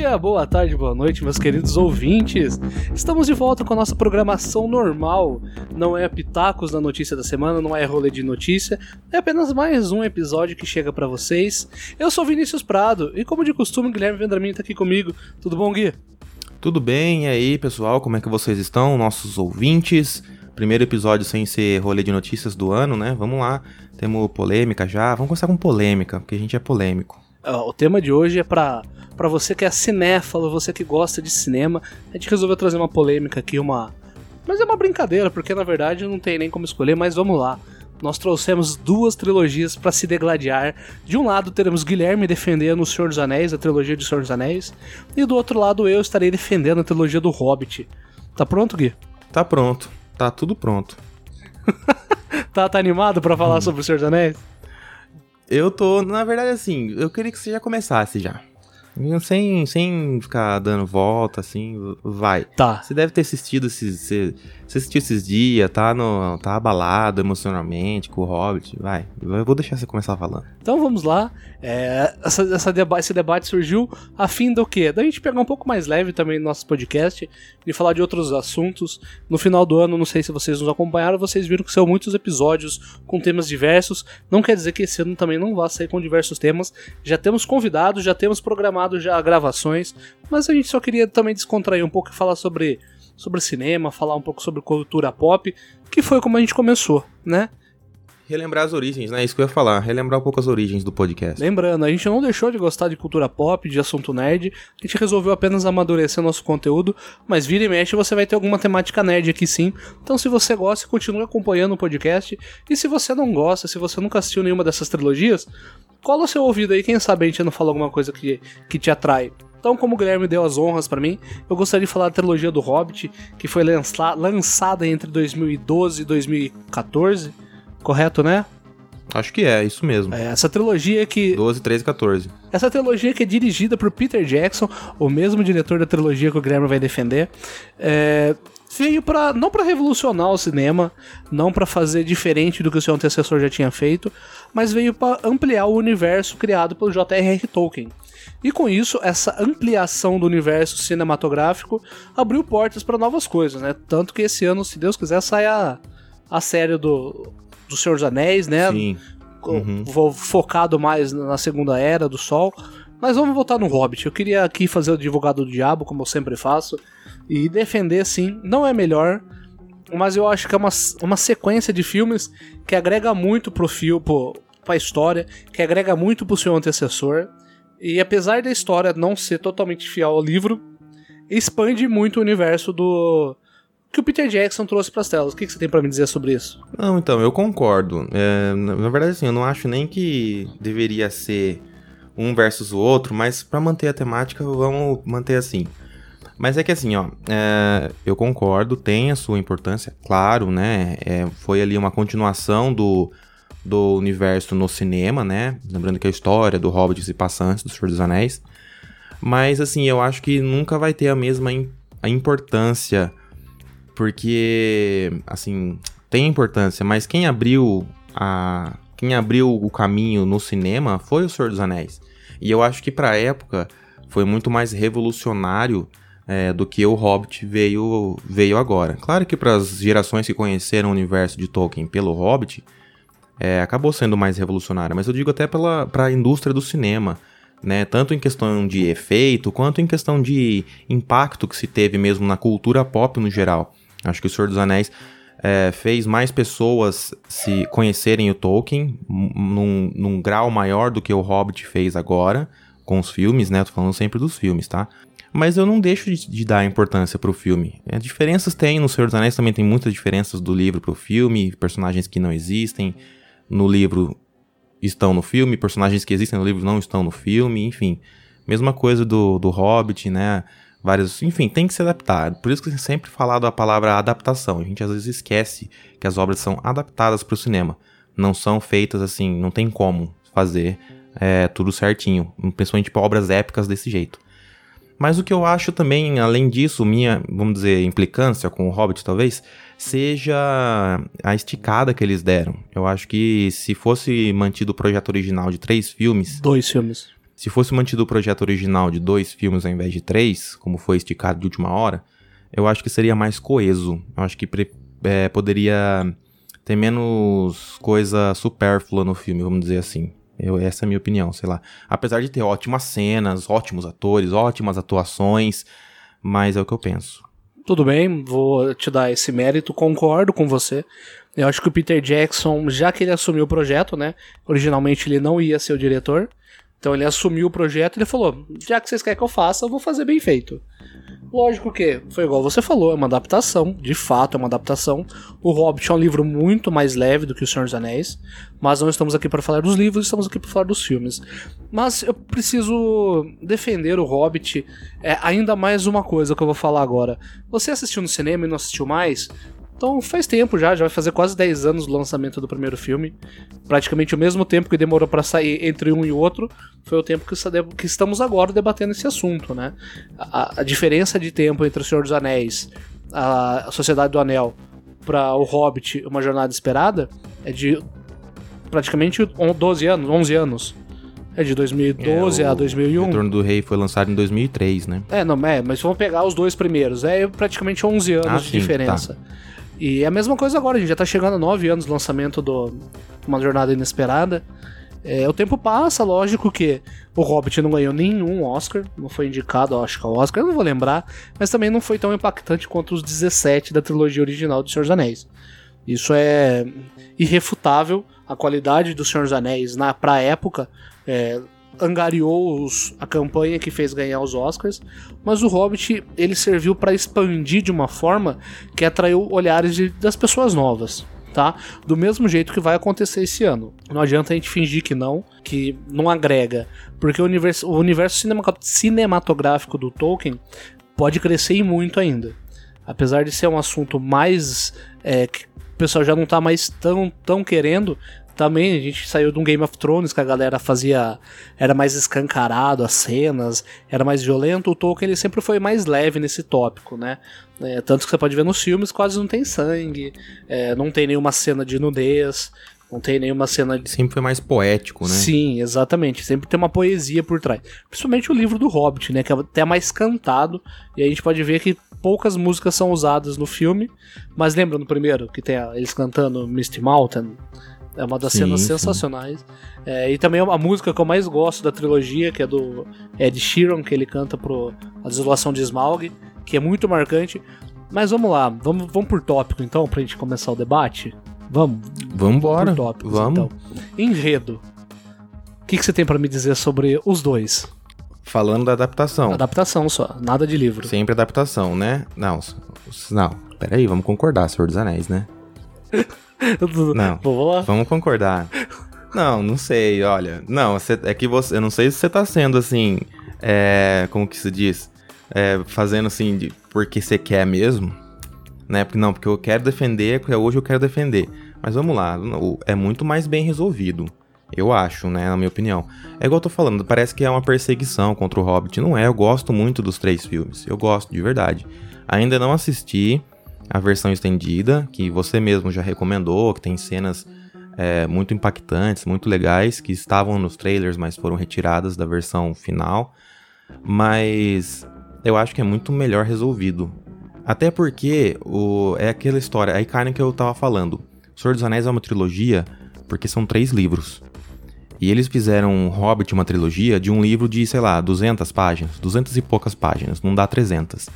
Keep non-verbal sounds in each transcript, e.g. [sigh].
Dia, boa tarde, boa noite, meus queridos ouvintes. Estamos de volta com a nossa programação normal. Não é pitacos na notícia da semana, não é rolê de notícia, é apenas mais um episódio que chega para vocês. Eu sou Vinícius Prado e, como de costume, Guilherme Vendramin tá aqui comigo. Tudo bom, Gui? Tudo bem, e aí, pessoal, como é que vocês estão, nossos ouvintes? Primeiro episódio sem ser rolê de notícias do ano, né? Vamos lá. Temos polêmica já. Vamos começar com polêmica, porque a gente é polêmico. O tema de hoje é pra, pra você que é cinéfalo, você que gosta de cinema. A gente resolveu trazer uma polêmica aqui, uma. Mas é uma brincadeira, porque na verdade não tem nem como escolher, mas vamos lá. Nós trouxemos duas trilogias para se degladiar. De um lado teremos Guilherme defendendo O Senhor dos Anéis, a trilogia de Senhor dos Anéis, e do outro lado eu estarei defendendo a trilogia do Hobbit. Tá pronto, Gui? Tá pronto. Tá tudo pronto. [laughs] tá, tá animado para falar hum. sobre O Senhor dos Anéis? Eu tô, na verdade, assim, eu queria que você já começasse já. Sem, sem ficar dando volta, assim, vai. Tá. Você deve ter assistido esses. Você, assistiu esses dias, tá, no, tá abalado emocionalmente com o Hobbit. Vai. Eu vou deixar você começar falando. Então vamos lá. É, essa, essa deba esse debate surgiu a fim do quê? Da gente pegar um pouco mais leve também no nosso podcast e falar de outros assuntos. No final do ano, não sei se vocês nos acompanharam, vocês viram que são muitos episódios com temas diversos. Não quer dizer que esse ano também não vá sair com diversos temas. Já temos convidados, já temos programado já gravações, mas a gente só queria também descontrair um pouco e falar sobre sobre cinema, falar um pouco sobre cultura pop, que foi como a gente começou, né? relembrar as origens, né? Isso que eu ia falar, relembrar um pouco as origens do podcast. Lembrando, a gente não deixou de gostar de cultura pop, de assunto nerd, a gente resolveu apenas amadurecer nosso conteúdo, mas vira e mexe você vai ter alguma temática nerd aqui sim. Então se você gosta, continue acompanhando o podcast. E se você não gosta, se você nunca assistiu nenhuma dessas trilogias, cola o seu ouvido aí, quem sabe a gente não fala alguma coisa que, que te atrai. Então, como o Guilherme deu as honras para mim, eu gostaria de falar da trilogia do Hobbit, que foi lança lançada entre 2012 e 2014 correto, né? Acho que é, isso mesmo. É, essa trilogia que. 12, 13, 14. Essa trilogia que é dirigida por Peter Jackson, o mesmo diretor da trilogia que o Guilherme vai defender. É, veio para não para revolucionar o cinema, não para fazer diferente do que o seu antecessor já tinha feito, mas veio para ampliar o universo criado pelo J.R.R. Tolkien. E com isso, essa ampliação do universo cinematográfico abriu portas para novas coisas, né? Tanto que esse ano, se Deus quiser, sai a, a série do do Senhor dos Anéis, né? Sim. Uhum. Focado mais na Segunda Era do Sol. Mas vamos voltar no Hobbit. Eu queria aqui fazer o advogado do diabo, como eu sempre faço, e defender, sim. Não é melhor, mas eu acho que é uma, uma sequência de filmes que agrega muito pro filme, pra história, que agrega muito pro seu antecessor. E apesar da história não ser totalmente fiel ao livro, expande muito o universo do, que o Peter Jackson trouxe para as telas. O que, que você tem para me dizer sobre isso? Não, então, eu concordo. É, na verdade, assim, eu não acho nem que deveria ser um versus o outro, mas para manter a temática, vamos manter assim. Mas é que assim, ó, é, eu concordo, tem a sua importância, claro, né? É, foi ali uma continuação do, do universo no cinema, né? Lembrando que a história do Hobbit se passa antes do Senhor dos Anéis. Mas assim, eu acho que nunca vai ter a mesma a importância porque, assim, tem importância, mas quem abriu a. Quem abriu o caminho no cinema foi o Senhor dos Anéis. E eu acho que pra época foi muito mais revolucionário é, do que o Hobbit veio, veio agora. Claro que para as gerações que conheceram o universo de Tolkien pelo Hobbit, é, acabou sendo mais revolucionário, mas eu digo até para a indústria do cinema, né? Tanto em questão de efeito, quanto em questão de impacto que se teve mesmo na cultura pop no geral. Acho que o Senhor dos Anéis é, fez mais pessoas se conhecerem o Tolkien num, num, grau maior do que o Hobbit fez agora com os filmes, né? Tô falando sempre dos filmes, tá? Mas eu não deixo de, de dar importância pro filme. É, diferenças tem no Senhor dos Anéis, também tem muitas diferenças do livro pro filme, personagens que não existem no livro estão no filme, personagens que existem no livro não estão no filme, enfim. Mesma coisa do, do Hobbit, né? vários. Enfim, tem que se adaptar. Por isso que eu sempre falado a palavra adaptação. A gente às vezes esquece que as obras são adaptadas para o cinema. Não são feitas assim, não tem como fazer é, tudo certinho. Principalmente para obras épicas desse jeito. Mas o que eu acho também, além disso, minha, vamos dizer, implicância com o Hobbit, talvez, seja a esticada que eles deram. Eu acho que se fosse mantido o projeto original de três filmes. Dois filmes se fosse mantido o projeto original de dois filmes ao invés de três, como foi esticado de última hora, eu acho que seria mais coeso. Eu acho que é, poderia ter menos coisa supérflua no filme, vamos dizer assim. Eu, essa é a minha opinião, sei lá. Apesar de ter ótimas cenas, ótimos atores, ótimas atuações, mas é o que eu penso. Tudo bem, vou te dar esse mérito, concordo com você. Eu acho que o Peter Jackson, já que ele assumiu o projeto, né? Originalmente ele não ia ser o diretor. Então ele assumiu o projeto e ele falou: já que vocês querem que eu faça, eu vou fazer bem feito. Lógico que foi igual você falou, é uma adaptação, de fato é uma adaptação. O Hobbit é um livro muito mais leve do que O Senhor dos Anéis, mas não estamos aqui para falar dos livros, estamos aqui para falar dos filmes. Mas eu preciso defender o Hobbit, é ainda mais uma coisa que eu vou falar agora. Você assistiu no cinema e não assistiu mais? Então faz tempo já, já vai fazer quase 10 anos do lançamento do primeiro filme. Praticamente o mesmo tempo que demorou para sair entre um e outro, foi o tempo que, que estamos agora debatendo esse assunto, né? A, a, diferença de tempo entre O Senhor dos Anéis, a, Sociedade do Anel, para O Hobbit, Uma Jornada Esperada, é de praticamente 12 anos, 11 anos. É de 2012 é, a 2001. O Retorno do Rei foi lançado em 2003, né? É, não, é, mas vamos pegar os dois primeiros. É praticamente 11 anos ah, de sim, diferença. Tá. E é a mesma coisa agora, a gente já tá chegando a nove anos do lançamento do Uma Jornada Inesperada. É, o tempo passa, lógico que o Hobbit não ganhou nenhum Oscar, não foi indicado, acho que ao Oscar, eu não vou lembrar, mas também não foi tão impactante quanto os 17 da trilogia original do Senhor dos Anéis. Isso é irrefutável, a qualidade do Senhor dos Anéis na pra época é, angariou os, a campanha que fez ganhar os Oscars, mas o Hobbit ele serviu para expandir de uma forma que atraiu olhares de, das pessoas novas. Tá? Do mesmo jeito que vai acontecer esse ano. Não adianta a gente fingir que não, que não agrega, porque o universo, o universo cinematográfico do Tolkien pode crescer muito ainda. Apesar de ser um assunto mais é, que o pessoal já não está mais tão, tão querendo, também a gente saiu de um Game of Thrones que a galera fazia. Era mais escancarado as cenas, era mais violento. O Tolkien ele sempre foi mais leve nesse tópico, né? É, tanto que você pode ver nos filmes quase não tem sangue, é, não tem nenhuma cena de nudez. Não tem nenhuma cena. De... Sempre foi mais poético, né? Sim, exatamente. Sempre tem uma poesia por trás. Principalmente o livro do Hobbit, né? Que é até mais cantado. E a gente pode ver que poucas músicas são usadas no filme. Mas lembra no primeiro que tem eles cantando Misty Mountain? É uma das sim, cenas sensacionais. É, e também a música que eu mais gosto da trilogia, que é do Ed Sheeran, que ele canta pro A Desolação de Smaug, que é muito marcante. Mas vamos lá, vamos, vamos por tópico então, pra gente começar o debate? Vamos? Vamos embora. Tópicos, vamos. Então. Enredo. O que, que você tem para me dizer sobre os dois? Falando da adaptação. Adaptação só, nada de livro. Sempre adaptação, né? Não, não, peraí, vamos concordar, Senhor dos Anéis, né? [laughs] [laughs] Não. Boa. Vamos concordar. Não, não sei, olha. Não, é que você. Eu não sei se você tá sendo assim. É, como que se diz? É, fazendo assim de, porque você quer mesmo. Né? Porque não, porque eu quero defender, porque hoje eu quero defender. Mas vamos lá, é muito mais bem resolvido. Eu acho, né? Na minha opinião. É igual eu tô falando, parece que é uma perseguição contra o Hobbit. Não é, eu gosto muito dos três filmes. Eu gosto, de verdade. Ainda não assisti a versão estendida, que você mesmo já recomendou, que tem cenas é, muito impactantes, muito legais, que estavam nos trailers, mas foram retiradas da versão final. Mas eu acho que é muito melhor resolvido. Até porque o, é aquela história, a carne que eu tava falando. O Senhor dos Anéis é uma trilogia porque são três livros. E eles fizeram Hobbit uma trilogia de um livro de, sei lá, 200 páginas, 200 e poucas páginas, não dá 300.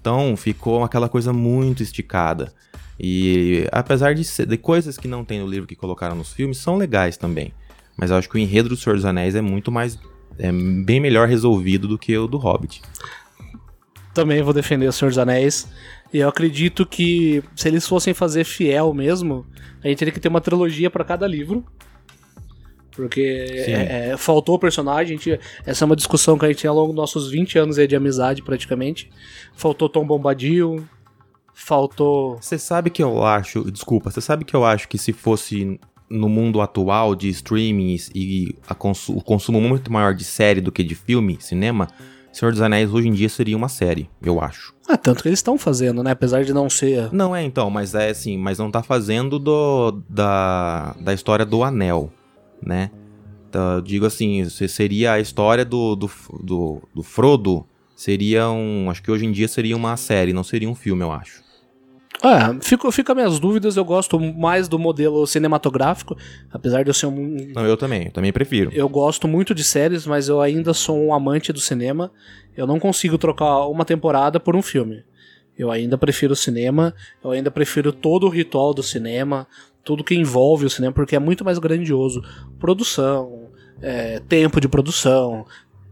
Então ficou aquela coisa muito esticada. E apesar de, ser, de coisas que não tem no livro que colocaram nos filmes, são legais também. Mas eu acho que o enredo do Senhor dos Anéis é muito mais. é bem melhor resolvido do que o do Hobbit. Também vou defender o Senhor dos Anéis. E eu acredito que se eles fossem fazer fiel mesmo, a gente teria que ter uma trilogia para cada livro. Porque é, é, faltou o personagem. Gente, essa é uma discussão que a gente tem ao longo dos nossos 20 anos de amizade, praticamente. Faltou Tom Bombadil. Faltou. Você sabe que eu acho. Desculpa, você sabe que eu acho que se fosse no mundo atual de streamings e cons o consumo muito maior de série do que de filme, cinema, Senhor dos Anéis hoje em dia seria uma série, eu acho. Ah, tanto que eles estão fazendo, né? Apesar de não ser. Não é então, mas é assim, mas não tá fazendo do da, da história do anel né? Então, digo assim, seria a história do, do, do, do Frodo, seria um. Acho que hoje em dia seria uma série, não seria um filme, eu acho. É, fico, fica minhas dúvidas, eu gosto mais do modelo cinematográfico, apesar de eu ser um. Não, eu também, eu também prefiro. Eu gosto muito de séries, mas eu ainda sou um amante do cinema. Eu não consigo trocar uma temporada por um filme. Eu ainda prefiro o cinema, eu ainda prefiro todo o ritual do cinema, tudo que envolve o cinema, porque é muito mais grandioso. Produção, é, tempo de produção,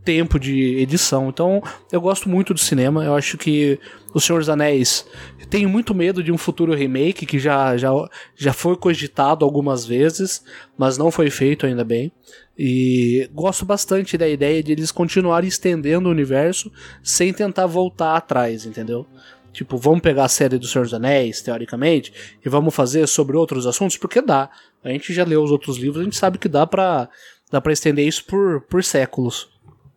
tempo de edição. Então, eu gosto muito do cinema. Eu acho que O Senhor dos Anéis. Tenho muito medo de um futuro remake que já, já, já foi cogitado algumas vezes, mas não foi feito ainda bem. E gosto bastante da ideia de eles continuarem estendendo o universo sem tentar voltar atrás, entendeu? Tipo, vamos pegar a série do Senhor dos Anéis, teoricamente, e vamos fazer sobre outros assuntos, porque dá. A gente já leu os outros livros, a gente sabe que dá pra, dá estender isso por, por séculos.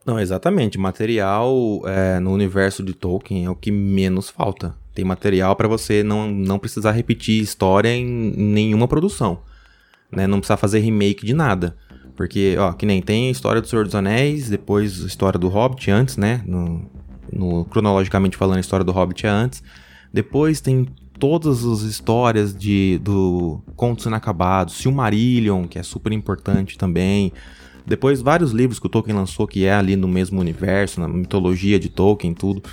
Não, exatamente. Material é, no universo de Tolkien é o que menos falta. Tem material para você não, não precisar repetir história em, em nenhuma produção. Né? Não precisar fazer remake de nada. Porque, ó, que nem tem a história do Senhor dos Anéis, depois a história do Hobbit antes, né? No, no, cronologicamente falando, a história do Hobbit é antes. Depois tem todas as histórias de do Contos Inacabados, Silmarillion, que é super importante também. Depois, vários livros que o Tolkien lançou que é ali no mesmo universo, na mitologia de Tolkien, tudo.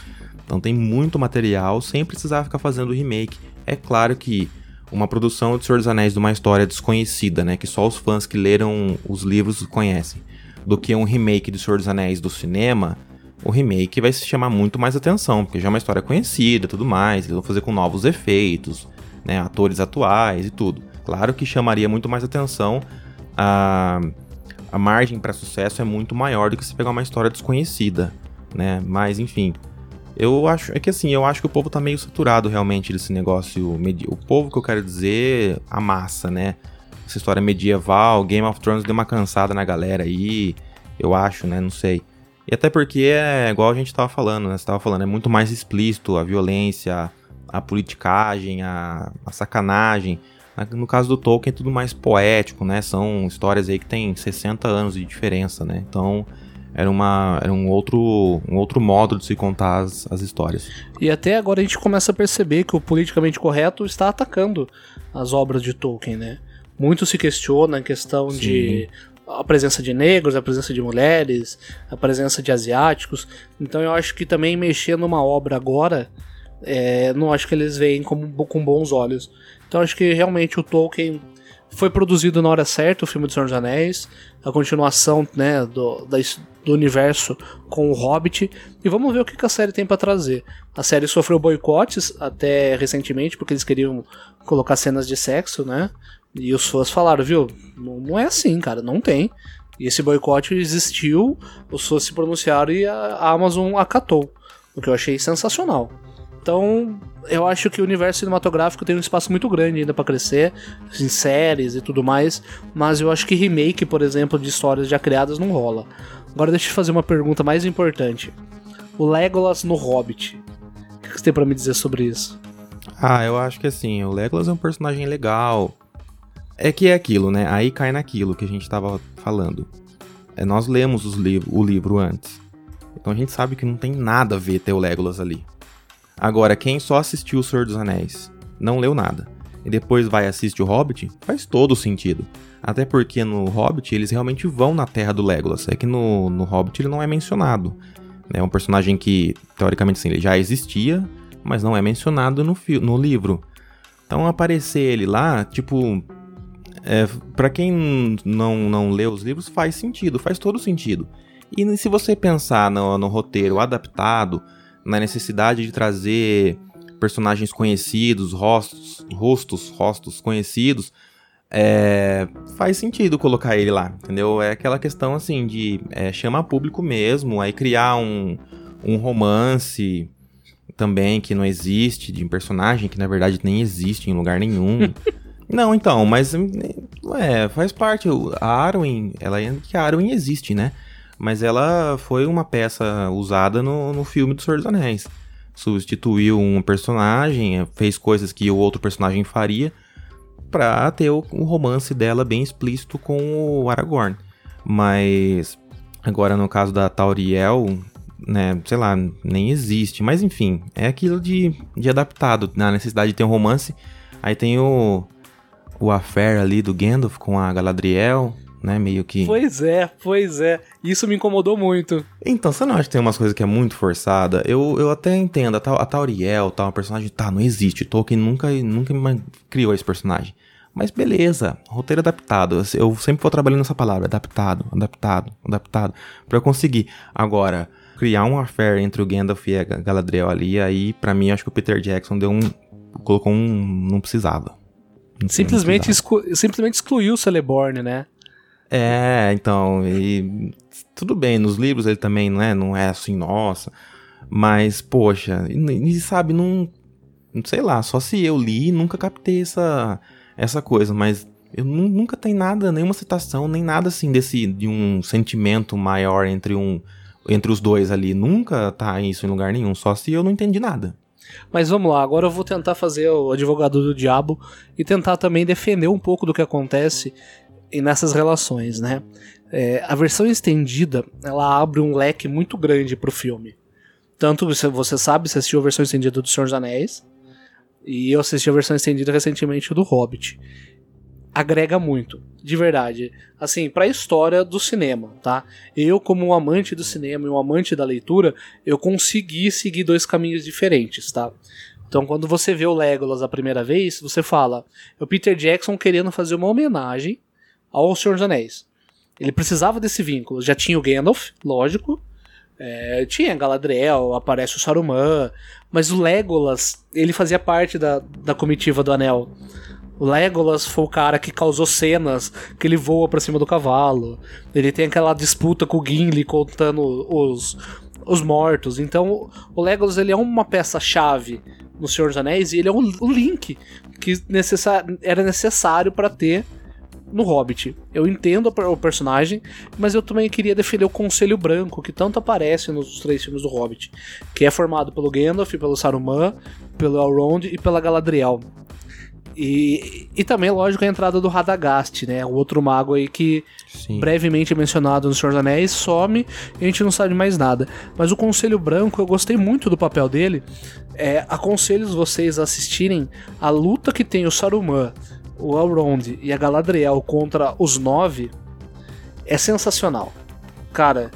Então tem muito material sem precisar ficar fazendo remake. É claro que uma produção de Senhor dos Anéis de uma história desconhecida, né, que só os fãs que leram os livros conhecem, do que um remake de Senhor dos Anéis do cinema, o remake vai se chamar muito mais atenção, porque já é uma história conhecida, tudo mais, eles vão fazer com novos efeitos, né, atores atuais e tudo. Claro que chamaria muito mais atenção a a margem para sucesso é muito maior do que se pegar uma história desconhecida, né? Mas enfim, eu acho é que assim, eu acho que o povo tá meio saturado realmente desse negócio, o povo que eu quero dizer, a massa, né? Essa história medieval, Game of Thrones deu uma cansada na galera aí, eu acho, né? Não sei. E até porque é igual a gente tava falando, né? Você tava falando, é muito mais explícito a violência, a politicagem, a, a sacanagem. No caso do Tolkien é tudo mais poético, né? São histórias aí que tem 60 anos de diferença, né? Então era, uma, era um, outro, um outro modo de se contar as, as histórias. E até agora a gente começa a perceber que o politicamente correto está atacando as obras de Tolkien, né? Muito se questiona a questão Sim. de a presença de negros, a presença de mulheres, a presença de asiáticos. Então eu acho que também mexer numa obra agora, é, não acho que eles veem como, com bons olhos. Então acho que realmente o Tolkien foi produzido na hora certa, o filme do Senhor dos Anéis, a continuação né, do, da, do universo com o Hobbit, e vamos ver o que a série tem para trazer. A série sofreu boicotes até recentemente, porque eles queriam colocar cenas de sexo, né? E os fãs falaram, viu, não, é assim, cara, não tem. E esse boicote existiu, os fãs se pronunciaram e a Amazon acatou, o que eu achei sensacional. Então, eu acho que o universo cinematográfico tem um espaço muito grande ainda para crescer, em séries e tudo mais, mas eu acho que remake, por exemplo, de histórias já criadas não rola. Agora deixa eu fazer uma pergunta mais importante. O Legolas no Hobbit. O que você tem para me dizer sobre isso? Ah, eu acho que assim, o Legolas é um personagem legal. É que é aquilo, né? Aí cai naquilo que a gente tava falando. É, nós lemos os liv o livro antes. Então a gente sabe que não tem nada a ver ter o Legolas ali. Agora, quem só assistiu O Senhor dos Anéis, não leu nada, e depois vai assistir o Hobbit, faz todo sentido. Até porque no Hobbit eles realmente vão na terra do Legolas. É que no, no Hobbit ele não é mencionado. É um personagem que, teoricamente, sim, ele já existia, mas não é mencionado no, no livro. Então aparecer ele lá, tipo. É, para quem não, não lê os livros, faz sentido, faz todo sentido. E se você pensar no, no roteiro adaptado, na necessidade de trazer personagens conhecidos, rostos, rostos, rostos conhecidos, é, faz sentido colocar ele lá, entendeu? É aquela questão assim de é, chamar público mesmo, aí criar um, um romance também que não existe, de um personagem que na verdade nem existe em lugar nenhum. [laughs] não, então, mas é, faz parte. A Arwen, ela que a Arwen existe, né? mas ela foi uma peça usada no, no filme do Senhor dos Anéis. Substituiu um personagem, fez coisas que o outro personagem faria, pra ter o, o romance dela bem explícito com o Aragorn. Mas agora no caso da Tauriel, né, sei lá, nem existe. Mas enfim, é aquilo de, de adaptado, na necessidade de ter um romance. Aí tem o, o affair ali do Gandalf com a Galadriel, né, meio que... Pois é, pois é. Isso me incomodou muito. Então, você não acha que tem umas coisas que é muito forçada? Eu, eu até entendo, a, a Tauriel, tal, tá, um personagem, tá, não existe. Tolkien nunca, nunca criou esse personagem. Mas beleza, roteiro adaptado. Eu sempre vou trabalhando nessa palavra, adaptado, adaptado, adaptado, para eu conseguir. Agora, criar um affair entre o Gandalf e a Galadriel ali, aí para mim acho que o Peter Jackson deu um colocou um não precisava. Simplesmente. Exclu, simplesmente excluiu o Celeborn, né? É, então, e tudo bem, nos livros ele também não é, não é assim, nossa, mas poxa, e, e sabe, não sei lá, só se eu li, nunca captei essa essa coisa, mas eu nunca tem nada, nenhuma citação, nem nada assim desse de um sentimento maior entre um entre os dois ali. Nunca tá isso em lugar nenhum, só se eu não entendi nada. Mas vamos lá, agora eu vou tentar fazer o advogado do diabo e tentar também defender um pouco do que acontece nessas relações, né? É, a versão estendida, ela abre um leque muito grande pro filme. Tanto você sabe, você assistiu a versão estendida do Senhor dos Anéis, e eu assisti a versão estendida recentemente do Hobbit. Agrega muito, de verdade. Assim, pra história do cinema, tá? Eu, como um amante do cinema e um amante da leitura, eu consegui seguir dois caminhos diferentes, tá? Então, quando você vê o Legolas a primeira vez, você fala: é o Peter Jackson querendo fazer uma homenagem ao Senhor dos Anéis. Ele precisava desse vínculo. Já tinha o Gandalf, lógico, é, tinha Galadriel, aparece o Saruman, mas o Legolas, ele fazia parte da, da comitiva do Anel. Legolas foi o cara que causou cenas que ele voa para cima do cavalo. Ele tem aquela disputa com o Gimli contando os, os mortos. Então, o Legolas ele é uma peça-chave no Senhor dos Anéis e ele é o, o Link que necessar, era necessário para ter no Hobbit. Eu entendo o personagem, mas eu também queria defender o Conselho Branco, que tanto aparece nos três filmes do Hobbit, que é formado pelo Gandalf, pelo Saruman, pelo Elrond e pela Galadriel. E, e também, lógico, a entrada do Radagast, né? O outro mago aí que Sim. brevemente mencionado no Senhor dos Anéis some e a gente não sabe mais nada. Mas o Conselho Branco, eu gostei muito do papel dele. É, aconselho vocês a assistirem a luta que tem o Saruman o Elrond e a Galadriel contra os nove é sensacional. Cara,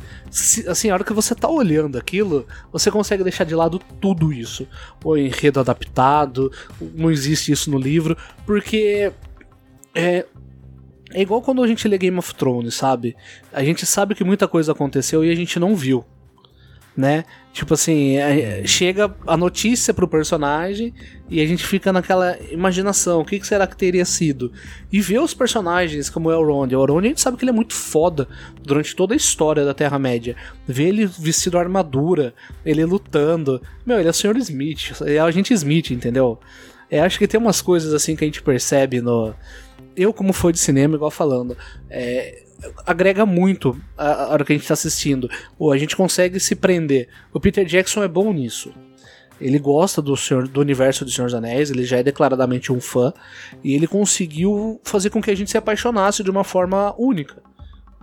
assim, a hora que você tá olhando aquilo, você consegue deixar de lado tudo isso. O enredo adaptado, não existe isso no livro, porque é, é igual quando a gente lê Game of Thrones, sabe? A gente sabe que muita coisa aconteceu e a gente não viu né? Tipo assim, é, chega a notícia pro personagem e a gente fica naquela imaginação, o que, que será que teria sido? E ver os personagens como o Elrond. O Elrond a gente sabe que ele é muito foda durante toda a história da Terra-média. Ver ele vestido armadura, ele lutando. Meu, ele é o Sr. Smith, é o agente Smith, entendeu? É, acho que tem umas coisas assim que a gente percebe no... Eu, como fã de cinema, igual falando, é, agrega muito a, hora que a gente está assistindo. Ou a gente consegue se prender. O Peter Jackson é bom nisso. Ele gosta do, senhor, do universo do Senhor dos Anéis, ele já é declaradamente um fã, e ele conseguiu fazer com que a gente se apaixonasse de uma forma única.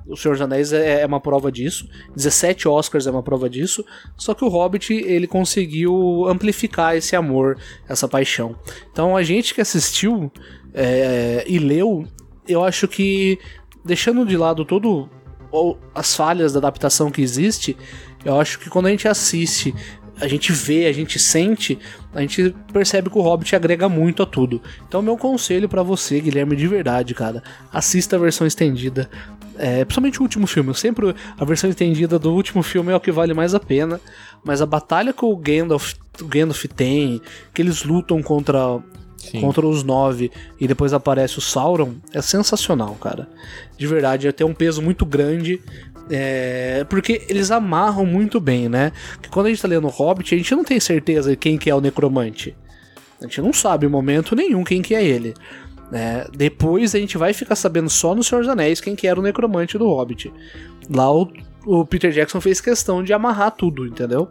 O Senhor dos Anéis é, é uma prova disso, 17 Oscars é uma prova disso, só que o Hobbit ele conseguiu amplificar esse amor, essa paixão. Então a gente que assistiu é, e leu, eu acho que deixando de lado todo as falhas da adaptação que existe, eu acho que quando a gente assiste, a gente vê, a gente sente, a gente percebe que o Hobbit agrega muito a tudo. Então, meu conselho para você, Guilherme, de verdade, cara, assista a versão estendida. É, principalmente o último filme. Sempre a versão estendida do último filme é o que vale mais a pena. Mas a batalha que o Gandalf, o Gandalf tem, que eles lutam contra Sim. contra os nove e depois aparece o Sauron, é sensacional, cara. De verdade, é ter um peso muito grande. É, porque eles amarram muito bem, né? Que quando a gente tá lendo Hobbit, a gente não tem certeza quem que é o necromante. A gente não sabe em momento nenhum quem que é ele. Né? Depois a gente vai ficar sabendo só no Senhor dos Anéis quem que era o necromante do Hobbit. Lá o o Peter Jackson fez questão de amarrar tudo, entendeu?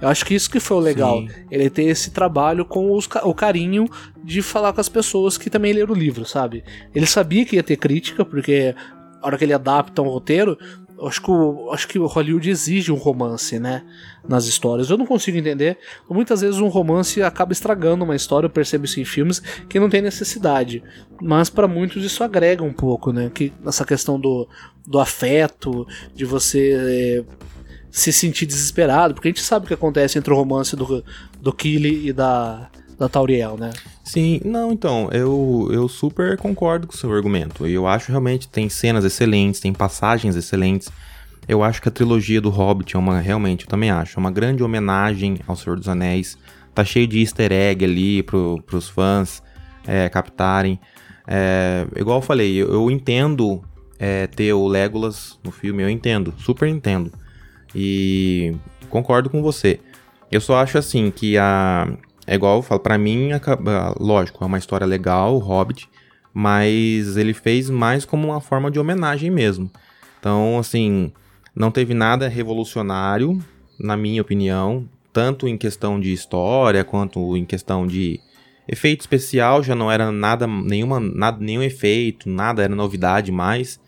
Eu acho que isso que foi o legal. Sim. Ele ter esse trabalho com os, o carinho de falar com as pessoas que também leram o livro, sabe? Ele sabia que ia ter crítica, porque a hora que ele adapta um roteiro, acho que, o, acho que o Hollywood exige um romance, né? Nas histórias. Eu não consigo entender. Muitas vezes um romance acaba estragando uma história, eu percebo isso em filmes, que não tem necessidade. Mas para muitos isso agrega um pouco, né? Que essa questão do, do afeto, de você é, se sentir desesperado, porque a gente sabe o que acontece entre o romance do, do Killy e da, da Tauriel, né? Sim, não, então, eu, eu super concordo com o seu argumento. Eu acho realmente tem cenas excelentes, tem passagens excelentes. Eu acho que a trilogia do Hobbit é uma, realmente, eu também acho, é uma grande homenagem ao Senhor dos Anéis. Tá cheio de easter egg ali pro, pros fãs é, captarem. É, igual eu falei, eu, eu entendo é, ter o Legolas no filme, eu entendo, super entendo. E concordo com você. Eu só acho assim que a, é igual eu falo, pra mim, lógico, é uma história legal, o Hobbit, mas ele fez mais como uma forma de homenagem mesmo. Então, assim, não teve nada revolucionário, na minha opinião, tanto em questão de história quanto em questão de efeito especial, já não era nada, nenhuma, nada, nenhum efeito, nada era novidade mais.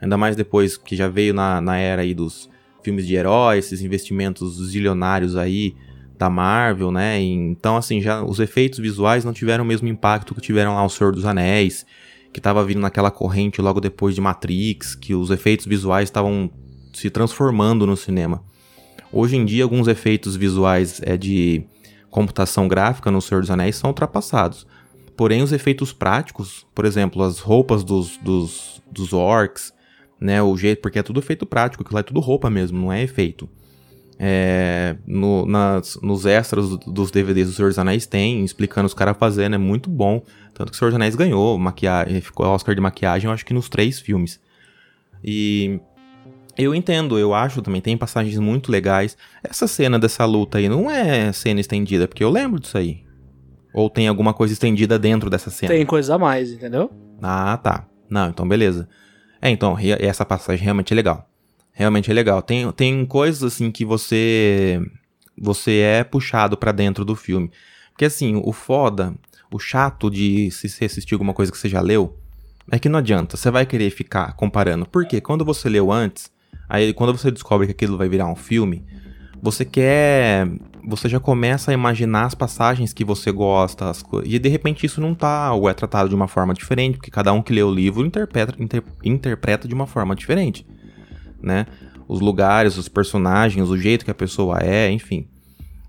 Ainda mais depois que já veio na, na era aí dos filmes de heróis, esses investimentos zilionários aí, da Marvel, né? Então, assim, já os efeitos visuais não tiveram o mesmo impacto que tiveram lá o Senhor dos Anéis, que estava vindo naquela corrente logo depois de Matrix, que os efeitos visuais estavam se transformando no cinema. Hoje em dia, alguns efeitos visuais é, de computação gráfica no Senhor dos Anéis são ultrapassados. Porém, os efeitos práticos, por exemplo, as roupas dos, dos, dos orcs, né, o jeito, porque é tudo efeito prático, aquilo é tudo roupa mesmo, não é efeito. É, no, nas, nos extras dos DVDs do Senhor dos Anéis tem, explicando os caras fazendo, é muito bom. Tanto que o Senhor dos Anéis ganhou maquiagem, ficou Oscar de maquiagem, eu acho que nos três filmes. E eu entendo, eu acho também, tem passagens muito legais. Essa cena dessa luta aí não é cena estendida, porque eu lembro disso aí. Ou tem alguma coisa estendida dentro dessa cena? Tem coisa a mais, entendeu? Ah, tá. Não, então beleza. É, então, essa passagem realmente é legal realmente é legal. Tem, tem coisas assim que você você é puxado para dentro do filme. Porque assim, o foda, o chato de se assistir alguma coisa que você já leu, é que não adianta, você vai querer ficar comparando. Porque quando você leu antes, aí quando você descobre que aquilo vai virar um filme, você quer. Você já começa a imaginar as passagens que você gosta, as coisas. E de repente isso não tá, ou é tratado de uma forma diferente, porque cada um que lê o livro interpreta, inter, interpreta de uma forma diferente né? Os lugares, os personagens, o jeito que a pessoa é, enfim.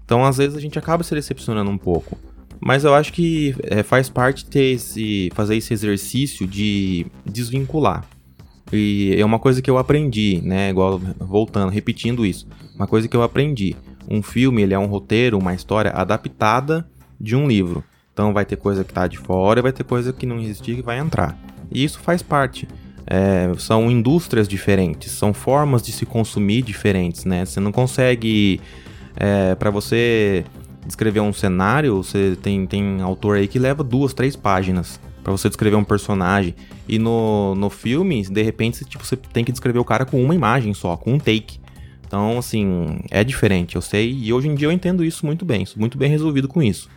Então, às vezes, a gente acaba se decepcionando um pouco. Mas eu acho que é, faz parte ter esse, fazer esse exercício de desvincular. E é uma coisa que eu aprendi, né? Igual voltando, repetindo isso. Uma coisa que eu aprendi. Um filme, ele é um roteiro, uma história adaptada de um livro. Então vai ter coisa que tá de fora, vai ter coisa que não existe que vai entrar. E isso faz parte. É, são indústrias diferentes, são formas de se consumir diferentes, né? Você não consegue. É, para você descrever um cenário, você tem, tem autor aí que leva duas, três páginas para você descrever um personagem. E no, no filme, de repente, tipo, você tem que descrever o cara com uma imagem só, com um take. Então, assim, é diferente, eu sei. E hoje em dia eu entendo isso muito bem, muito bem resolvido com isso.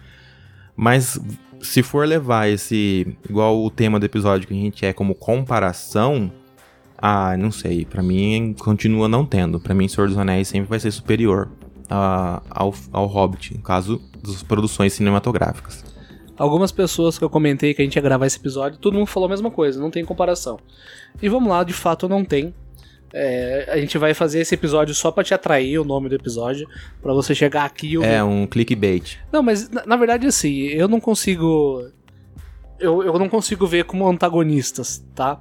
Mas se for levar esse. igual o tema do episódio que a gente é como comparação. Ah, não sei. para mim continua não tendo. para mim, Senhor dos Anéis sempre vai ser superior a, ao, ao Hobbit, no caso das produções cinematográficas. Algumas pessoas que eu comentei que a gente ia gravar esse episódio, todo mundo falou a mesma coisa, não tem comparação. E vamos lá, de fato não tem. É, a gente vai fazer esse episódio só para te atrair o nome do episódio, para você chegar aqui. E É um clickbait. Não, mas na, na, verdade assim, eu não consigo, eu, eu não consigo ver como antagonistas, tá?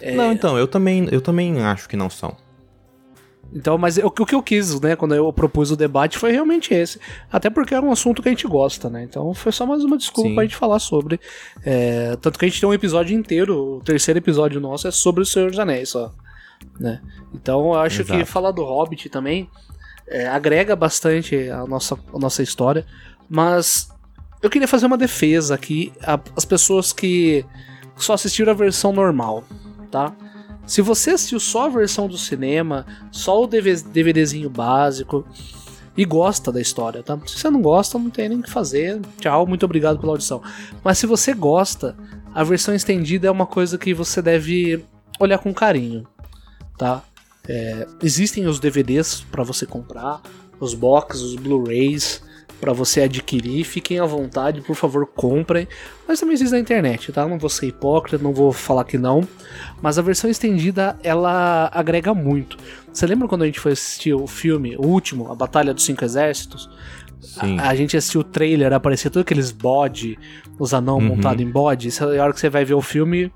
É... Não, então eu também, eu também acho que não são. Então, mas o, o que eu quis, né, quando eu propus o debate foi realmente esse. Até porque é um assunto que a gente gosta, né? Então foi só mais uma desculpa Sim. pra gente falar sobre. É, tanto que a gente tem um episódio inteiro, o terceiro episódio nosso é sobre o Senhor dos Anéis, só né? Então eu acho Exato. que falar do Hobbit também é, agrega bastante a nossa, a nossa história, mas eu queria fazer uma defesa aqui às pessoas que só assistiram a versão normal, tá? Se você assistiu só a versão do cinema, só o DVDzinho básico e gosta da história, tá? Se você não gosta, não tem nem o que fazer. Tchau, muito obrigado pela audição. Mas se você gosta, a versão estendida é uma coisa que você deve olhar com carinho, tá? É, existem os DVDs para você comprar, os boxes, os Blu-rays para você adquirir. Fiquem à vontade, por favor, comprem. Mas também existe na internet, tá? Não vou ser hipócrita, não vou falar que não. Mas a versão estendida, ela agrega muito. Você lembra quando a gente foi assistir o filme, o último, A Batalha dos Cinco Exércitos? A, a gente assistiu o trailer, aparecia todos aqueles bode, os anão Uhum. montados em bode. Isso é a hora que você vai ver o filme,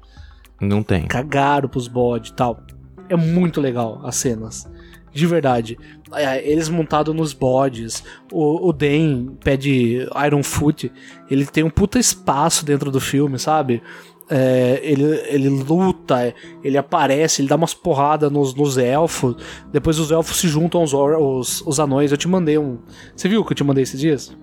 Não tem. cagaram pros bode e tal. É muito legal as cenas. De verdade. É, Eles montados nos bodes. O, o Den pede Iron Foot. Ele tem um puta espaço dentro do filme, sabe? É, ele, ele luta, ele aparece, ele dá umas porradas nos, nos elfos. Depois os elfos se juntam aos os, os anões. Eu te mandei um. Você viu que eu te mandei esses dias?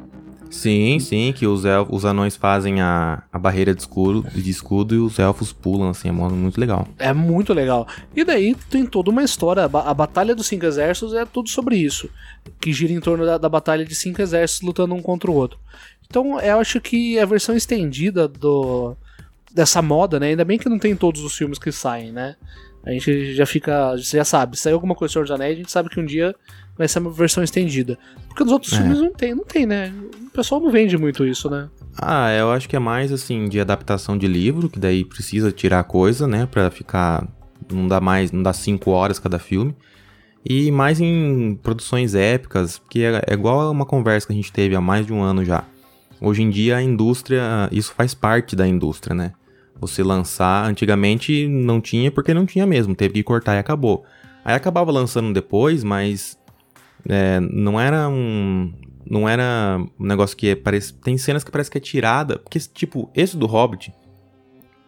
Sim, sim, que os, elfos, os anões fazem a, a barreira de escudo, de escudo e os elfos pulam, assim, é muito legal. É muito legal. E daí tem toda uma história. A Batalha dos Cinco Exércitos é tudo sobre isso. Que gira em torno da, da batalha de cinco exércitos lutando um contra o outro. Então eu acho que a versão estendida do dessa moda, né? Ainda bem que não tem todos os filmes que saem, né? A gente já fica. Você já sabe, se sair alguma coisa do Senhor dos Anéis, a gente sabe que um dia vai ser uma versão estendida. Porque nos outros É. filmes não tem, não tem, né? O pessoal não vende muito isso, né? Ah, eu acho que é mais, assim, de adaptação de livro, que daí precisa tirar coisa, né, pra ficar... Não dá mais, não dá cinco horas cada filme. E mais em produções épicas, que é, é igual a uma conversa que a gente teve há mais de um ano já. Hoje em dia a indústria, isso faz parte da indústria, né? Você lançar, antigamente não tinha porque não tinha mesmo, teve que cortar e acabou. Aí acabava lançando depois, mas é, não era um. Não era um negócio que é, parece. Tem cenas que parece que é tirada. Porque, tipo, esse do Hobbit.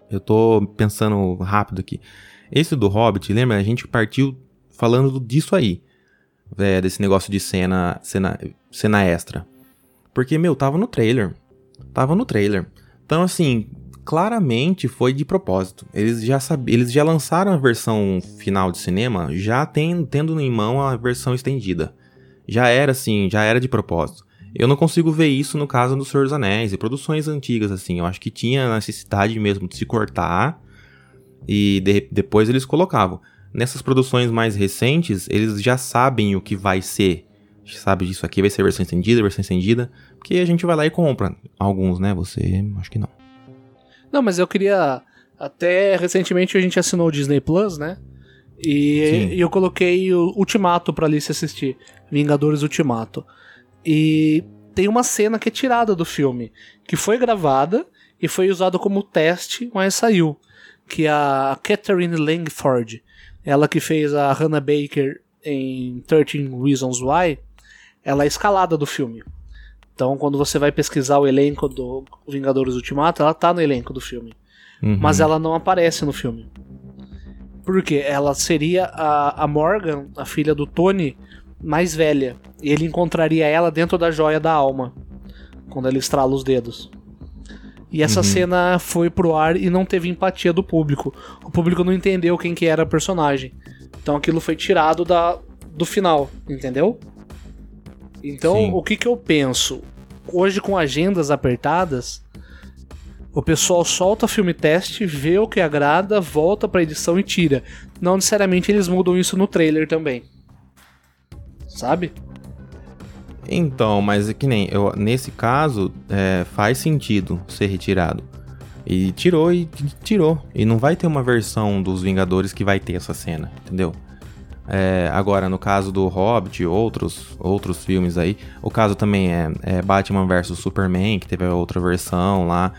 Eu tô pensando rápido aqui. Esse do Hobbit, lembra? A gente partiu falando disso aí. é, desse negócio de cena, cena, cena extra. Porque, meu, tava no trailer. Tava no trailer. Então, assim, claramente foi de propósito. Eles já sabiam, eles já lançaram a versão final de cinema, já tem, tendo em mão a versão estendida. Já era assim, já era de propósito. Eu não consigo ver isso no caso do Senhor dos Anéis e produções antigas assim. Eu acho que tinha necessidade mesmo de se cortar e de- depois eles colocavam. Nessas produções mais recentes, eles já sabem o que vai ser. Sabe disso aqui vai ser versão estendida, versão estendida, porque a gente vai lá e compra. Alguns, né? Você, acho que não. Não, mas eu queria. Até recentemente a gente assinou o Disney Plus, né? E, e eu coloquei o Ultimato pra Alice assistir. Vingadores Ultimato. E tem uma cena que é tirada do filme, que foi gravada e foi usada como teste, mas saiu. Que é a Catherine Langford, ela que fez a Hannah Baker em 13 Reasons Why, ela é escalada do filme. Então, quando você vai pesquisar o elenco do Vingadores Ultimato, ela tá no elenco do filme. Uhum. Mas ela não aparece no filme. Por quê? Ela seria a, a Morgan, a filha do Tony, mais velha. E ele encontraria ela dentro da joia da alma. Quando ele estrala os dedos. E essa Uhum. cena foi pro ar e não teve empatia do público. O público não entendeu quem que era a personagem. Então aquilo foi tirado da, do final, entendeu? Então, Sim. o que que eu penso? Hoje, com agendas apertadas, o pessoal solta filme teste, vê o que agrada, volta pra edição e tira. Não necessariamente eles mudam isso no trailer também. Sabe? Então, mas é que nem, eu, nesse caso, é, faz sentido ser retirado. E tirou e tirou. E não vai ter uma versão dos Vingadores que vai ter essa cena, entendeu? É, agora, no caso do Hobbit e outros, outros filmes aí, o caso também é, é Batman vs Superman, que teve a outra versão lá.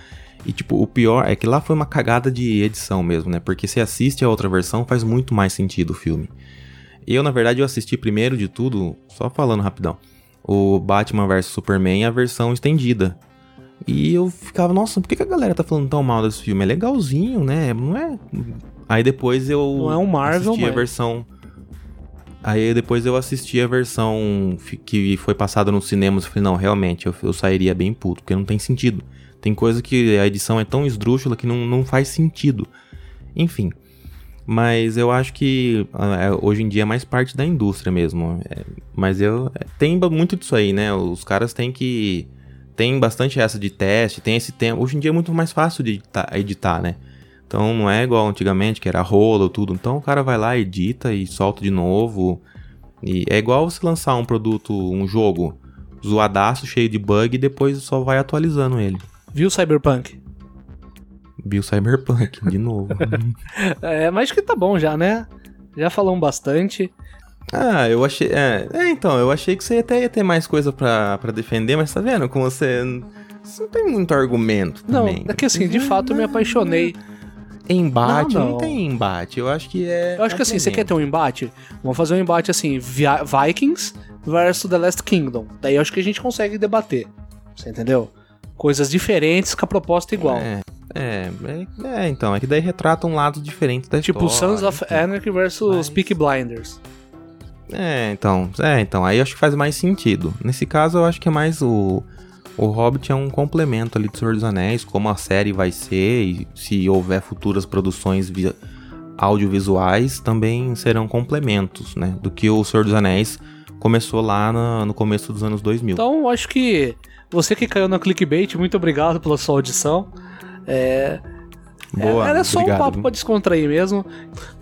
E, tipo, o pior é que lá foi uma cagada de edição mesmo, né? Porque se assiste a outra versão, faz muito mais sentido o filme. Eu, na verdade, eu assisti primeiro de tudo, só falando rapidão, o Batman vs Superman, a versão estendida. E eu ficava, nossa, por que que a galera tá falando tão mal desse filme? É legalzinho, né? Não é. Aí depois eu. Não é um Marvel, assisti a mas- versão. Aí depois eu assisti a versão que foi passada nos cinemas e falei, não, realmente, eu, eu sairia bem puto, porque não tem sentido. Tem coisa que a edição é tão esdrúxula que não, não faz sentido. Enfim. Mas eu acho que ah, é, hoje em dia é mais parte da indústria mesmo. É, mas eu. é, tem muito disso aí, né? Os caras têm que. Tem bastante essa de teste, tem esse tempo. Hoje em dia é muito mais fácil de editar, editar, né? Então não é igual antigamente, que era rolo, tudo. Então o cara vai lá, edita e solta de novo. E é igual você lançar um produto, um jogo zoadaço, cheio de bug, e depois só vai atualizando ele. Viu, Cyberpunk? Viu Cyberpunk, de novo. [laughs] é, mas que tá bom já, né? Já falamos bastante. Ah, eu achei. É, é, então, eu achei que você até ia ter mais coisa pra, pra defender, mas tá vendo como você. Você não tem muito argumento. Não, também. é que assim, de fato eu me apaixonei. Embate, não, Não, não, tem embate. Eu acho que é. Eu acho que assim, você quer ter um embate? Vamos fazer um embate assim, Vi- Vikings versus The Last Kingdom. Daí eu acho que a gente consegue debater. Você entendeu? Coisas diferentes com a proposta igual. É, é, é, é, então, é que daí retrata um lado diferente da Tipo história. Sons of Anarchy versus Mas- Peaky Blinders. É, então, é, então, aí eu acho que faz mais sentido. Nesse caso, eu acho que é mais o. O Hobbit é um complemento ali do Senhor dos Anéis, como a série vai ser, e se houver futuras produções vi- audiovisuais, também serão complementos, né? Do que o Senhor dos Anéis começou lá na- no começo dos anos 2000. Então, acho que você que caiu no clickbait, muito obrigado pela sua audição. É, Boa, Era só obrigado, um papo pra descontrair mesmo.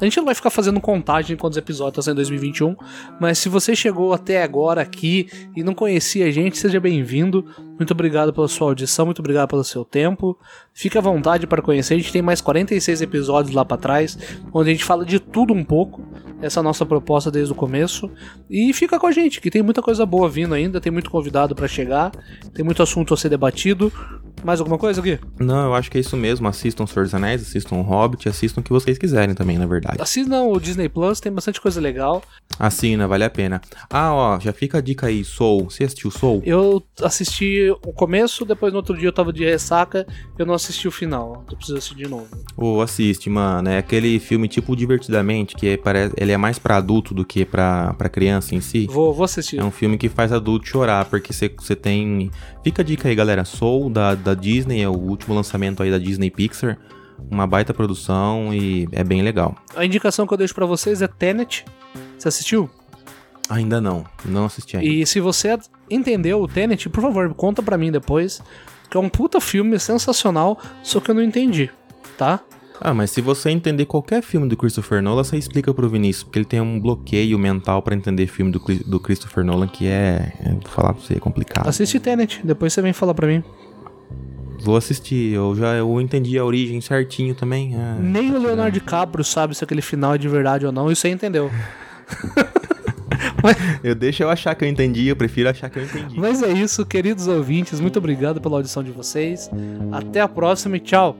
A gente não vai ficar fazendo contagem de quantos episódios tá em 2021, mas se você chegou até agora aqui e não conhecia a gente, seja bem-vindo. Muito obrigado pela sua audição, muito obrigado pelo seu tempo. Fique à vontade para conhecer. A gente tem mais 46 episódios lá pra trás, onde a gente fala de tudo um pouco. Essa é a nossa proposta desde o começo. E fica com a gente, que tem muita coisa boa vindo ainda, tem muito convidado pra chegar, tem muito assunto a ser debatido. Mais alguma coisa, Gui? Não, eu acho que é isso mesmo. Assistam Senhor dos Anéis, assistam o Hobbit, assistam o que vocês quiserem também, na verdade. Assina o Disney Plus, tem bastante coisa legal. Assina, vale a pena. Ah, ó, já fica a dica aí, Soul. Você assistiu Soul? Eu assisti o começo, depois no outro dia eu tava de ressaca, eu não assisti o final. Eu preciso assistir de novo. Ô, assiste, mano. É aquele filme tipo Divertidamente, que é, parece, ele é mais pra adulto do que pra, pra criança em si. Vou, vou assistir. É um filme que faz adulto chorar, porque você tem. Fica a dica aí, galera. Soul, da, da Disney, é o último lançamento aí da Disney Pixar. Uma baita produção e é bem legal. A indicação que eu deixo pra vocês é Tenet. Você assistiu? Ainda não, não assisti ainda. E se você entendeu o Tenet, por favor, conta pra mim depois. Que é um puta filme sensacional, só que eu não entendi, tá? Ah, mas se você entender qualquer filme do Christopher Nolan, você explica pro Vinícius, porque ele tem um bloqueio mental pra entender filme do, do Christopher Nolan que é, é, falar pra você, é complicado. Assiste Tenet, depois você vem falar pra mim. Vou assistir, eu já eu entendi a origem certinho também. ah, Nem tá o Leonardo. DiCaprio sabe se aquele final é de verdade ou não, e você entendeu. [laughs] Eu deixo eu achar que eu entendi, eu prefiro achar que eu entendi. Mas é isso, queridos ouvintes. Muito obrigado pela audição de vocês. Até a próxima e tchau.